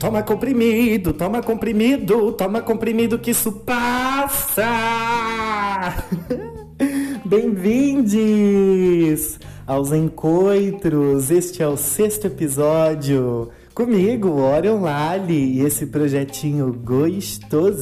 Toma comprimido, toma comprimido, toma comprimido que isso passa! Bem-vindos aos Encontros! Este é o sexto episódio comigo, Orion Lali, e esse projetinho gostosinho.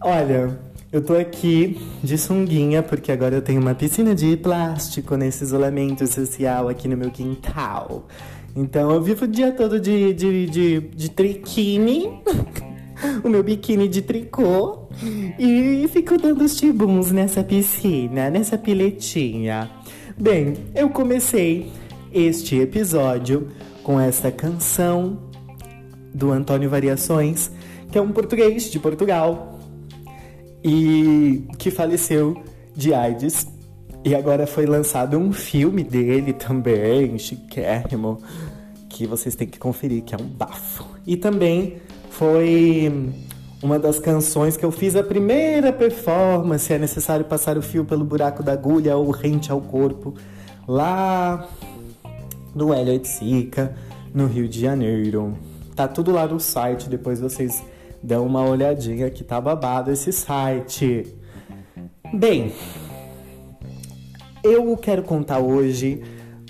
Olha, eu tô aqui de sunguinha porque agora eu tenho uma piscina de plástico nesse isolamento social aqui no meu quintal. Então eu vivo o dia todo de, de, de, de triquine, o meu biquíni de tricô, e fico dando os tibuns nessa piscina, nessa piletinha. Bem, eu comecei este episódio com essa canção do Antônio Variações, que é um português de Portugal e que faleceu de AIDS. E agora foi lançado um filme dele também, chiquérrimo, que vocês têm que conferir, que é um bafo. E também foi uma das canções que eu fiz a primeira performance, é necessário passar o fio pelo buraco da agulha ou rente ao corpo, lá no Hélio Oiticica, no Rio de Janeiro. Tá tudo lá no site, depois vocês dão uma olhadinha que tá babado esse site. Bem, eu quero contar hoje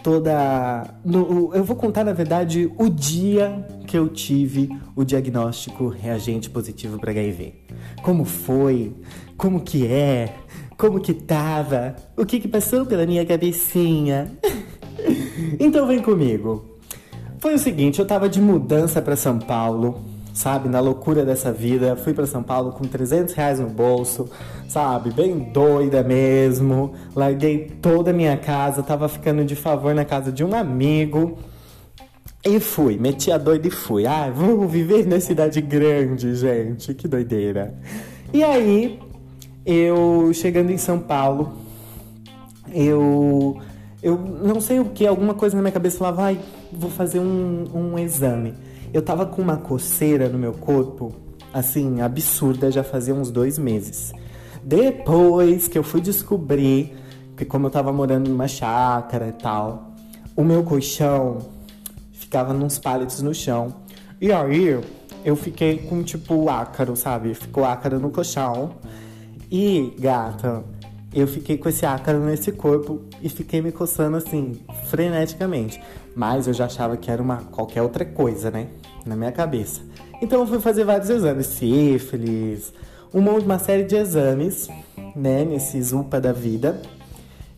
toda. No, eu vou contar, na verdade, o dia que eu tive o diagnóstico reagente positivo para HIV. Como foi? Como que é? Como que tava? O que que passou pela minha cabecinha? então vem comigo. Foi o seguinte, eu tava de mudança para São Paulo sabe? Na loucura dessa vida. Fui para São Paulo com 300 reais no bolso, sabe? Bem doida mesmo. Larguei toda a minha casa, tava ficando de favor na casa de um amigo. E fui, meti a doida e fui. Ah, vou viver na cidade grande, gente. Que doideira. E aí, eu chegando em São Paulo, eu. Eu não sei o que, alguma coisa na minha cabeça falava, vai, vou fazer um, um exame. Eu tava com uma coceira no meu corpo, assim, absurda, já fazia uns dois meses. Depois que eu fui descobrir que, como eu tava morando numa chácara e tal, o meu colchão ficava nos pallets no chão. E aí eu fiquei com tipo ácaro, sabe? Ficou ácaro no colchão. E, gata, eu fiquei com esse ácaro nesse corpo e fiquei me coçando assim, freneticamente. Mas eu já achava que era uma qualquer outra coisa, né? Na minha cabeça. Então eu fui fazer vários exames, sífilis, uma, uma série de exames, né? Nesses UPA da vida.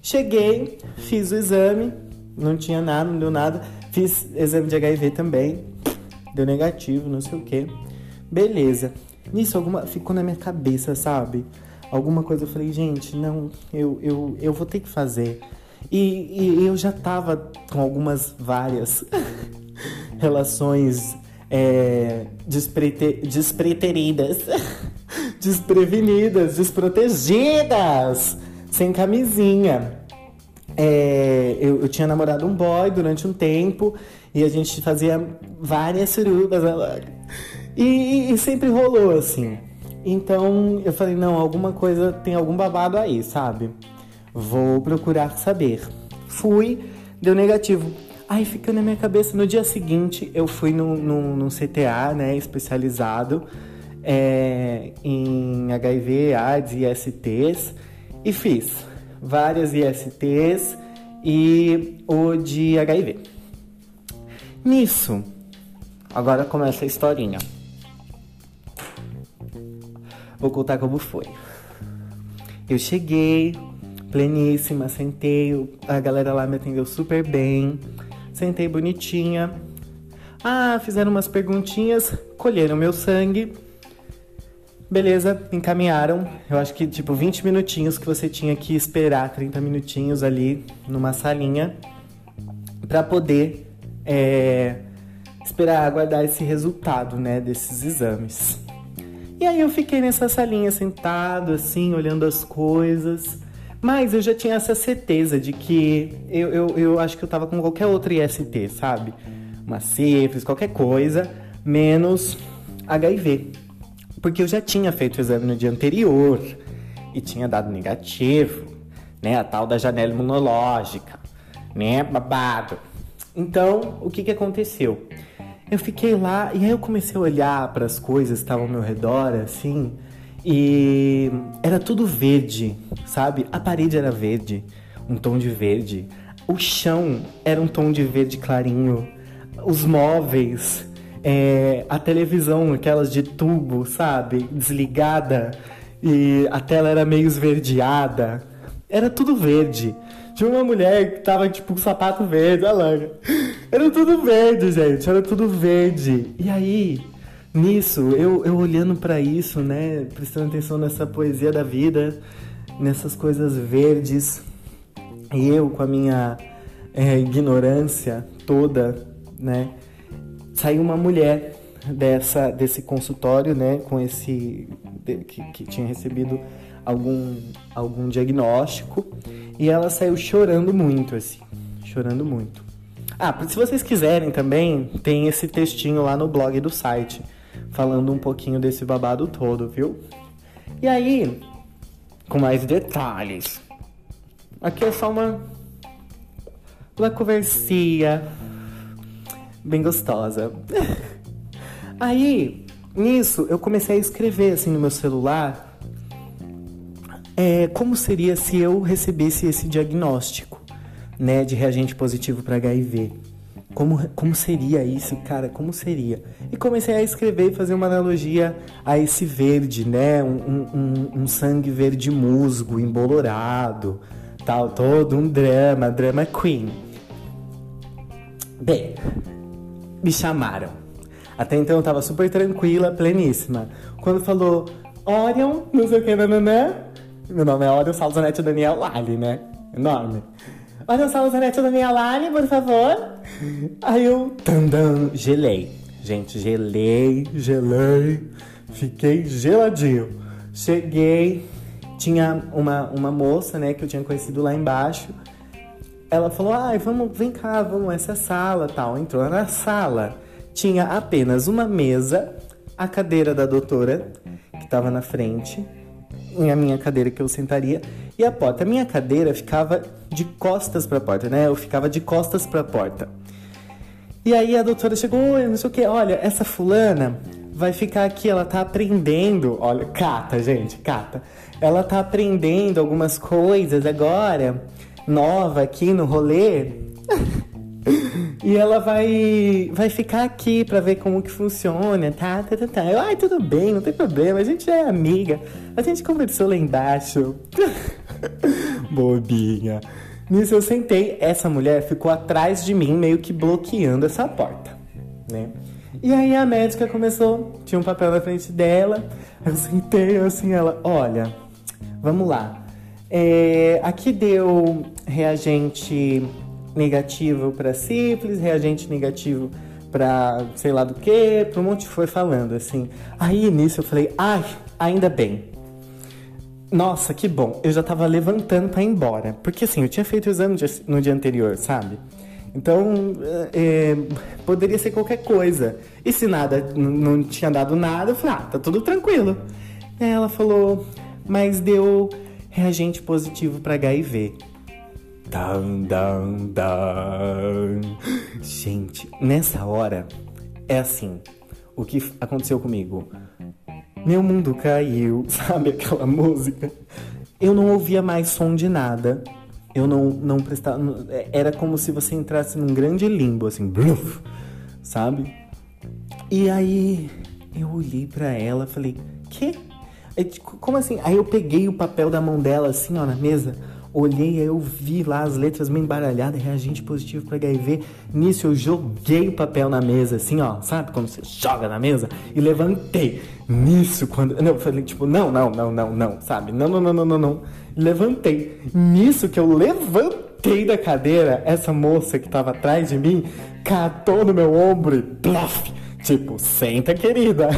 Cheguei, fiz o exame, não tinha nada, não deu nada. Fiz exame de HIV também, deu negativo, não sei o que. Beleza. Nisso alguma ficou na minha cabeça, sabe? Alguma coisa eu falei, gente, não, eu, eu, eu vou ter que fazer. E, e eu já tava com algumas várias relações é, desprete, despreteridas, desprevenidas, desprotegidas, sem camisinha. É, eu, eu, tinha namorado um boy durante um tempo e a gente fazia várias surubas e, e sempre rolou assim. Então eu falei, não, alguma coisa, tem algum babado aí, sabe? Vou procurar saber. Fui, deu negativo. Aí fica na minha cabeça. No dia seguinte, eu fui no, no, no CTA, né, especializado é, em HIV, AIDS e ISTs e fiz várias ISTs e o de HIV. Nisso, agora começa a historinha. Vou contar como foi. Eu cheguei, pleníssima, sentei, a galera lá me atendeu super bem, sentei bonitinha. Ah, fizeram umas perguntinhas, colheram meu sangue. Beleza, encaminharam. Eu acho que tipo 20 minutinhos que você tinha que esperar, 30 minutinhos ali numa salinha para poder é, esperar aguardar esse resultado, né, desses exames. E aí eu fiquei nessa salinha sentado assim, olhando as coisas. Mas eu já tinha essa certeza de que eu, eu, eu acho que eu tava com qualquer outro IST, sabe? Uma sífilis, qualquer coisa, menos HIV. Porque eu já tinha feito o exame no dia anterior e tinha dado negativo, né? A tal da janela imunológica, né? Babado. Então, o que que aconteceu? Eu fiquei lá e aí eu comecei a olhar para as coisas que estavam ao meu redor, assim, e era tudo verde, sabe? A parede era verde, um tom de verde. O chão era um tom de verde clarinho. Os móveis, é, a televisão, aquelas de tubo, sabe? Desligada e a tela era meio esverdeada. Era tudo verde. Tinha uma mulher que tava tipo com sapato verde, olha lá. Era tudo verde, gente. Era tudo verde. E aí, nisso, eu, eu olhando para isso, né? Prestando atenção nessa poesia da vida, nessas coisas verdes. E eu, com a minha é, ignorância toda, né? Saiu uma mulher dessa, desse consultório, né? Com esse. Que, que tinha recebido algum, algum diagnóstico e ela saiu chorando muito, assim, chorando muito. Ah, se vocês quiserem também, tem esse textinho lá no blog do site, falando um pouquinho desse babado todo, viu? E aí, com mais detalhes. Aqui é só uma, uma conversia bem gostosa. Aí, nisso, eu comecei a escrever assim no meu celular é, como seria se eu recebesse esse diagnóstico, né, de reagente positivo para HIV? Como, como seria isso, cara? Como seria? E comecei a escrever e fazer uma analogia a esse verde, né? Um, um, um sangue verde musgo, embolorado, tal, todo um drama, drama queen. Bem, me chamaram. Até então eu tava super tranquila, pleníssima. Quando falou Orion, não sei o que, nananã, meu nome é Orion Salzanete Daniel Lali, né? Enorme. Orion Salzanete Daniel Lali, por favor. Aí eu, tandam, gelei. Gente, gelei, gelei. Fiquei geladinho. Cheguei, tinha uma, uma moça, né, que eu tinha conhecido lá embaixo. Ela falou, ai, vamos, vem cá, vamos, essa sala, tal. Entrou na sala. Tinha apenas uma mesa, a cadeira da doutora, que estava na frente, a minha cadeira que eu sentaria e a porta. A minha cadeira ficava de costas para a porta, né? Eu ficava de costas para a porta. E aí a doutora chegou, não sei o que, olha, essa fulana vai ficar aqui, ela tá aprendendo, olha, cata, gente, cata. Ela tá aprendendo algumas coisas agora, nova aqui no rolê. E ela vai vai ficar aqui para ver como que funciona, tá, tá, tá, tá. Eu, ai, tudo bem, não tem problema, a gente é amiga. A gente conversou lá embaixo. Bobinha. Nisso eu sentei, essa mulher ficou atrás de mim, meio que bloqueando essa porta, né? E aí a médica começou, tinha um papel na frente dela, eu sentei assim, ela, olha, vamos lá. É, aqui deu reagente negativo para sífilis, reagente negativo para sei lá do que, para um monte foi falando assim. Aí nisso eu falei, ai, ainda bem. Nossa, que bom. Eu já tava levantando para ir embora. Porque assim, eu tinha feito o exame no dia anterior, sabe? Então, é, poderia ser qualquer coisa. E se nada, não tinha dado nada, eu falei, ah, tá tudo tranquilo. E ela falou, mas deu reagente positivo para HIV. Dan, dan, dan. Gente, nessa hora é assim. O que aconteceu comigo? Meu mundo caiu, sabe aquela música? Eu não ouvia mais som de nada. Eu não, não prestava. Era como se você entrasse num grande limbo, assim, bluf, sabe? E aí eu olhei para ela falei, que? Como assim? Aí eu peguei o papel da mão dela, assim, ó, na mesa Olhei, eu vi lá as letras meio embaralhadas, reagente positivo para HIV. Nisso eu joguei o papel na mesa, assim, ó, sabe? Como você joga na mesa e levantei. Nisso, quando. Não, eu falei, tipo, não, não, não, não, não, sabe? Não, não, não, não, não, não. Levantei. Nisso que eu levantei da cadeira, essa moça que tava atrás de mim catou no meu ombro e plof! Tipo, senta, querida.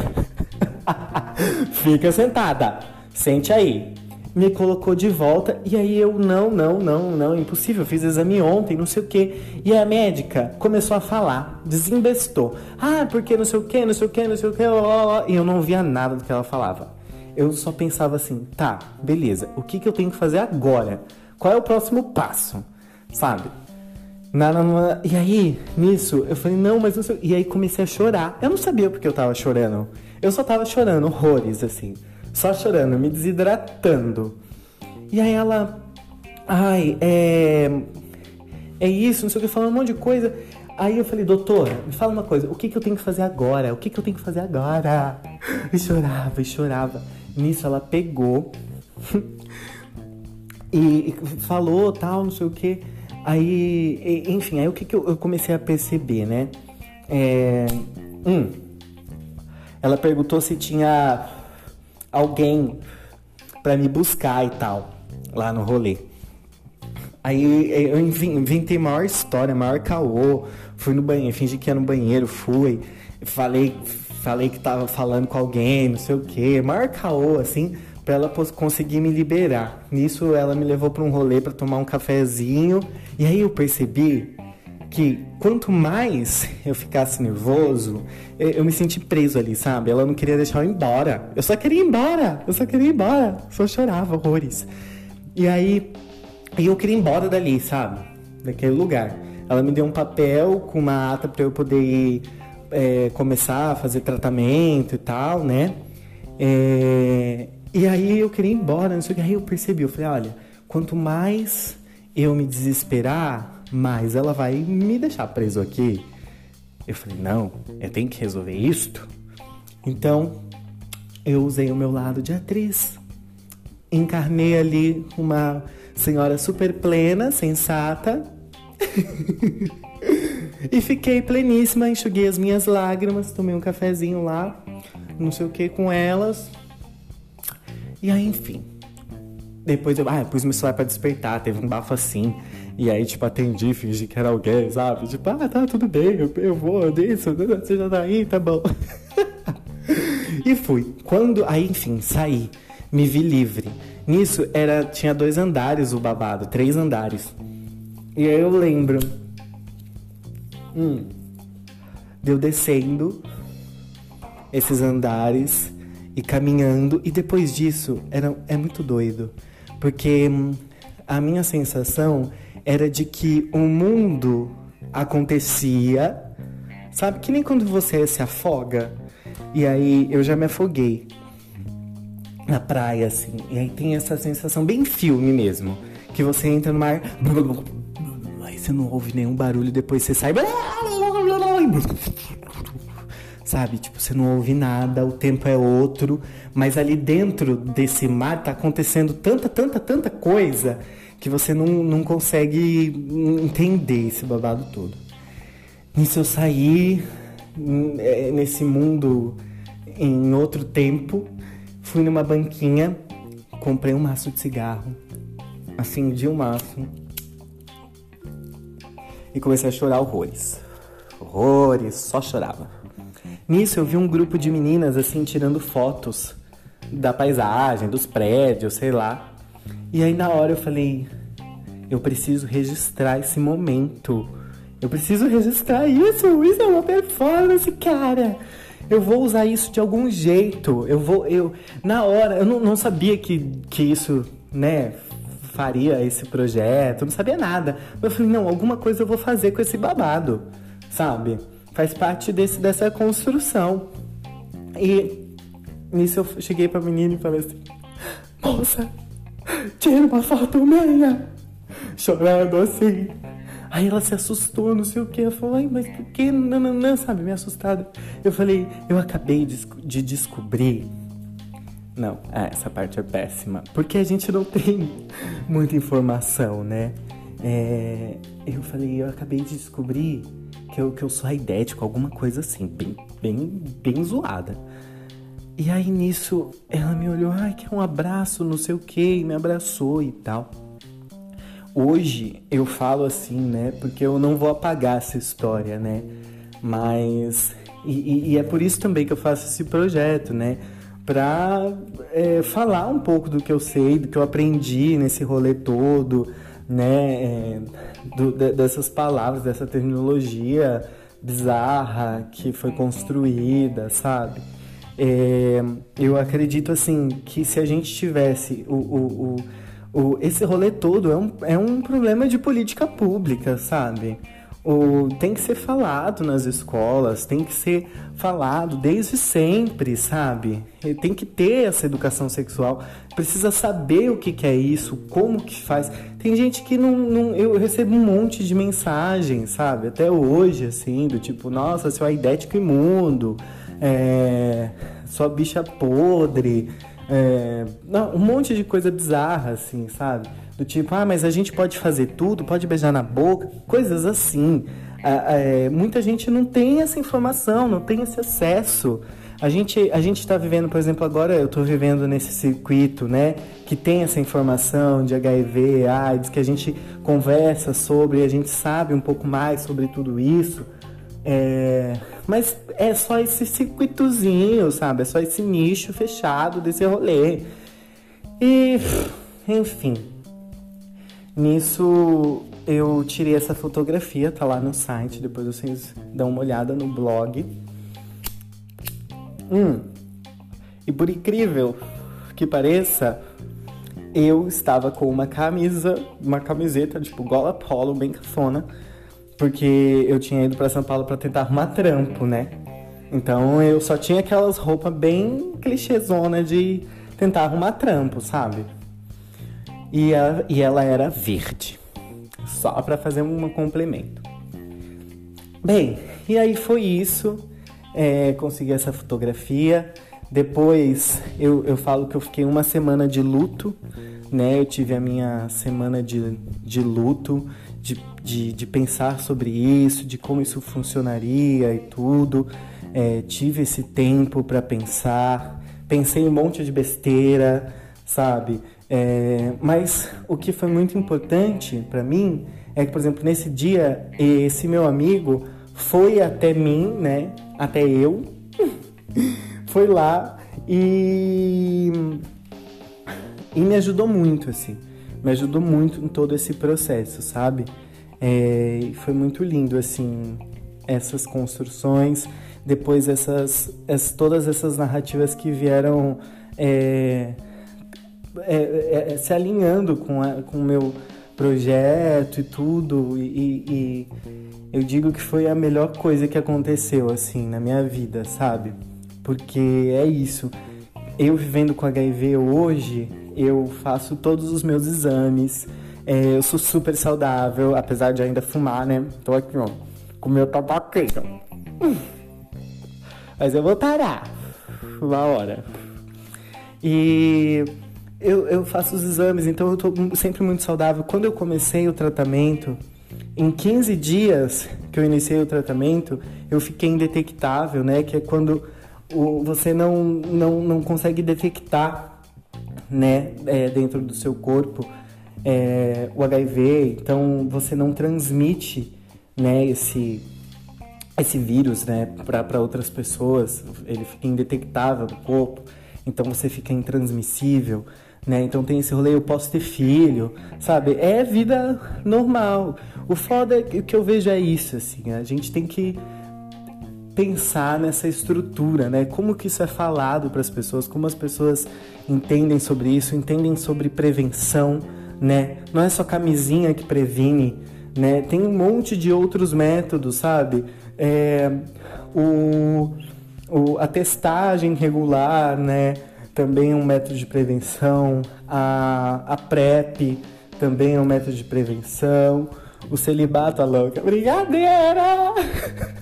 Fica sentada. Sente aí me colocou de volta e aí eu não, não, não, não, impossível, fiz exame ontem, não sei o que. E a médica começou a falar, desembestou. Ah, porque não sei o que, não sei o que, não sei o que, e eu não via nada do que ela falava. Eu só pensava assim, tá, beleza, o que, que eu tenho que fazer agora? Qual é o próximo passo? Sabe? Na, na, na, e aí, nisso, eu falei, não, mas não sei. E aí comecei a chorar. Eu não sabia porque eu tava chorando. Eu só tava chorando horrores, assim. Só chorando, me desidratando. E aí ela. Ai, é. É isso, não sei o que, falando um monte de coisa. Aí eu falei, doutora, me fala uma coisa, o que, que eu tenho que fazer agora? O que, que eu tenho que fazer agora? E chorava, e chorava. Nisso ela pegou e falou tal, não sei o que. Aí, enfim, aí o que, que eu, comecei a perceber, né? É, hum, ela perguntou se tinha alguém para me buscar e tal, lá no rolê. Aí eu inventei maior história, maior caô. Fui no banheiro, fingi que ia no banheiro, fui. Falei, falei que tava falando com alguém, não sei o que. Maior caô, assim, pra ela conseguir me liberar. Nisso ela me levou pra um rolê para tomar um cafezinho. E aí eu percebi que quanto mais eu ficasse nervoso, eu me senti preso ali, sabe? Ela não queria deixar eu ir embora. Eu só queria ir embora. Eu só queria ir embora. Só chorava horrores. E aí eu queria ir embora dali, sabe? Daquele lugar. Ela me deu um papel com uma ata para eu poder é, começar a fazer tratamento e tal, né? É, e aí eu queria ir embora, não sei o que. Aí eu percebi, eu falei, olha, quanto mais eu me desesperar, mais ela vai me deixar preso aqui. Eu falei, não, eu tenho que resolver isto. Então, eu usei o meu lado de atriz. Encarnei ali uma senhora super plena, sensata. e fiquei pleníssima, enxuguei as minhas lágrimas, tomei um cafezinho lá, não sei o que com elas. E aí, enfim. Depois eu, ah, pus meu celular pra despertar, teve um bafo assim. E aí, tipo, atendi, fingi que era alguém, sabe? Tipo, ah, tá, tudo bem, eu, eu vou disso, você já tá aí, tá bom. e fui. Quando, aí, enfim, saí, me vi livre. Nisso era tinha dois andares o babado, três andares. E aí eu lembro. Hum, deu descendo esses andares e caminhando e depois disso era é muito doido, porque hum, a minha sensação era de que o mundo acontecia, sabe que nem quando você se afoga e aí eu já me afoguei na praia, assim. E aí tem essa sensação bem filme mesmo. Que você entra no mar. Aí você não ouve nenhum barulho, depois você sai. Sabe? Tipo, você não ouve nada, o tempo é outro. Mas ali dentro desse mar tá acontecendo tanta, tanta, tanta coisa que você não, não consegue entender esse babado todo. Nisso eu saí é, nesse mundo em outro tempo Fui numa banquinha, comprei um maço de cigarro, acendi um maço e comecei a chorar horrores. Horrores, só chorava. Nisso eu vi um grupo de meninas assim tirando fotos da paisagem, dos prédios, sei lá. E aí na hora eu falei, eu preciso registrar esse momento. Eu preciso registrar isso. Isso é uma performance, cara eu vou usar isso de algum jeito. Eu vou, eu na hora, eu não, não sabia que, que isso, né, faria esse projeto, não sabia nada. Eu falei, não, alguma coisa eu vou fazer com esse babado, sabe? Faz parte desse, dessa construção. E nisso eu cheguei pra menina e falei assim, moça, tira uma foto minha. Chorando assim. Aí ela se assustou, não sei o que. Ela falou, ai, mas por que? Não, não, não, sabe, me assustada. Eu falei, eu acabei de, de descobrir. Não, é, essa parte é péssima. Porque a gente não tem muita informação, né? É, eu falei, eu acabei de descobrir que eu, que eu sou aidético, alguma coisa assim, bem, bem, bem zoada. E aí nisso ela me olhou, ai, quer um abraço, não sei o que, e me abraçou e tal. Hoje eu falo assim, né? Porque eu não vou apagar essa história, né? Mas. E, e é por isso também que eu faço esse projeto, né? Pra é, falar um pouco do que eu sei, do que eu aprendi nesse rolê todo, né? É, do, dessas palavras, dessa terminologia bizarra que foi construída, sabe? É, eu acredito assim que se a gente tivesse o, o, o o, esse rolê todo é um, é um problema de política pública, sabe? O, tem que ser falado nas escolas, tem que ser falado desde sempre, sabe? Tem que ter essa educação sexual, precisa saber o que, que é isso, como que faz. Tem gente que não, não, Eu recebo um monte de mensagens, sabe? Até hoje, assim, do tipo, nossa, seu aidético imundo, é, sua bicha podre. É, não, um monte de coisa bizarra, assim, sabe? Do tipo, ah, mas a gente pode fazer tudo, pode beijar na boca, coisas assim. É, muita gente não tem essa informação, não tem esse acesso. A gente a gente está vivendo, por exemplo, agora eu estou vivendo nesse circuito, né, que tem essa informação de HIV, AIDS, que a gente conversa sobre, a gente sabe um pouco mais sobre tudo isso. É, mas é só esse circuitozinho, sabe? É só esse nicho fechado desse rolê. E, enfim, Nisso eu tirei essa fotografia, tá lá no site, depois vocês dão uma olhada no blog. Hum. E por incrível que pareça, eu estava com uma camisa, uma camiseta tipo gola polo, bem cafona, porque eu tinha ido para São Paulo para tentar arrumar trampo, né? Então eu só tinha aquelas roupas bem clichêzona de tentar arrumar trampo, sabe? e, a, e ela era verde. Só para fazer um complemento. Bem, e aí foi isso. É, consegui essa fotografia. Depois eu, eu falo que eu fiquei uma semana de luto, né? Eu tive a minha semana de, de luto, de, de, de pensar sobre isso, de como isso funcionaria e tudo. É, tive esse tempo para pensar, pensei um monte de besteira, sabe? É, mas o que foi muito importante para mim é que, por exemplo, nesse dia, esse meu amigo foi até mim, né? Até eu, foi lá e, e me ajudou muito, assim. Me ajudou muito em todo esse processo, sabe? É, foi muito lindo, assim, essas construções, depois essas, essas todas essas narrativas que vieram. É, é, é, é, se alinhando com, a, com o meu projeto e tudo. E, e, eu digo que foi a melhor coisa que aconteceu, assim, na minha vida, sabe? Porque é isso. Eu vivendo com HIV hoje, eu faço todos os meus exames. É, eu sou super saudável, apesar de ainda fumar, né? Tô aqui, ó, com meu tabaqueiro. Mas eu vou parar uma hora. E eu, eu faço os exames, então eu tô sempre muito saudável. Quando eu comecei o tratamento, em 15 dias que eu iniciei o tratamento, eu fiquei indetectável, né? Que é quando você não, não, não consegue detectar, né, é, dentro do seu corpo é, o HIV, então você não transmite, né, esse, esse vírus, né, para outras pessoas, ele fica indetectável no corpo, então você fica intransmissível né? Então tem esse rolê, eu posso ter filho, sabe? É vida normal. O foda é que eu vejo é isso, assim, a gente tem que pensar nessa estrutura, né? Como que isso é falado para as pessoas, como as pessoas entendem sobre isso, entendem sobre prevenção, né? Não é só camisinha que previne, né? Tem um monte de outros métodos, sabe? É, o, o, a testagem regular, né? também é um método de prevenção, a, a PrEP também é um método de prevenção, o celibato a louca, brincadeira!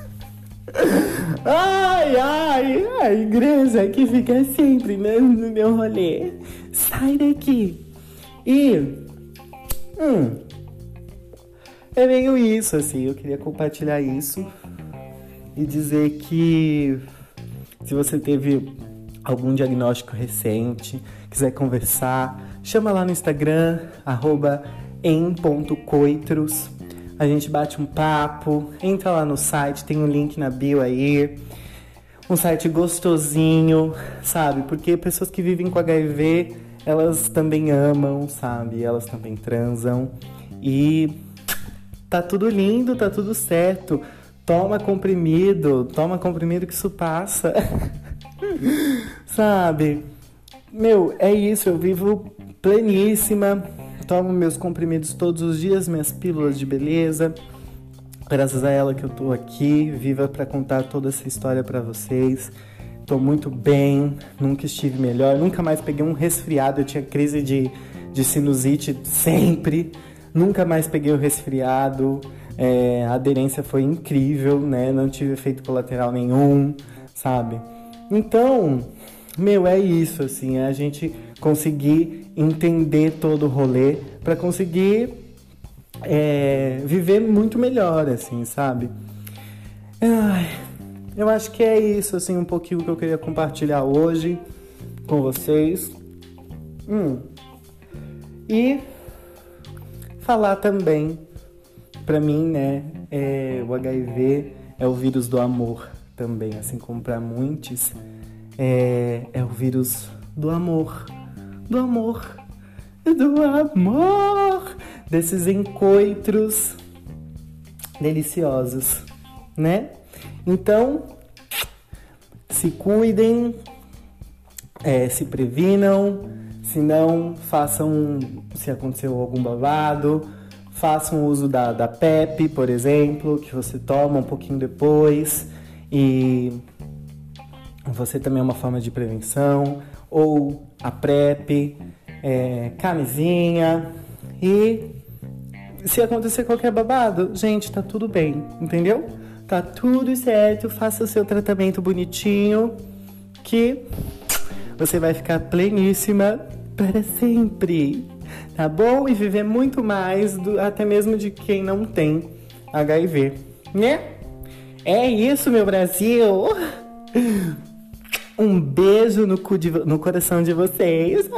ai, ai, a igreja que fica sempre no, no meu rolê, sai daqui! E, hum, é meio isso, assim, eu queria compartilhar isso e dizer que se você teve algum diagnóstico recente, quiser conversar, chama lá no Instagram, arroba em.coitros. A gente bate um papo, entra lá no site, tem um link na bio aí. Um site gostosinho, sabe? Porque pessoas que vivem com HIV, elas também amam, sabe? Elas também transam. E tá tudo lindo, tá tudo certo. Toma comprimido, toma comprimido que isso passa. Sabe? Meu, é isso, eu vivo pleníssima, tomo meus comprimidos todos os dias, minhas pílulas de beleza. Graças a ela que eu tô aqui, viva para contar toda essa história para vocês. Tô muito bem, nunca estive melhor, nunca mais peguei um resfriado, eu tinha crise de, de sinusite sempre, nunca mais peguei o resfriado, é, a aderência foi incrível, né? Não tive efeito colateral nenhum, sabe? Então, meu, é isso, assim, é a gente conseguir entender todo o rolê para conseguir é, viver muito melhor, assim, sabe? Ai, eu acho que é isso, assim, um pouquinho que eu queria compartilhar hoje com vocês. Hum. E falar também, para mim, né, é, o HIV é o vírus do amor também, assim como para muitos, é, é o vírus do amor, do amor, do amor, desses encontros deliciosos, né? Então, se cuidem, é, se previnam, se não, façam, se aconteceu algum babado, façam uso da, da PEP, por exemplo, que você toma um pouquinho depois e você também é uma forma de prevenção, ou a PrEP, é, camisinha e se acontecer qualquer babado, gente, tá tudo bem, entendeu? Tá tudo certo, faça o seu tratamento bonitinho que você vai ficar pleníssima para sempre, tá bom? E viver muito mais, do, até mesmo de quem não tem HIV, né? É isso, meu Brasil! Um beijo no, de, no coração de vocês.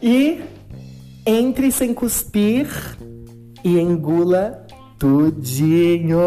E entre sem cuspir e engula tudinho.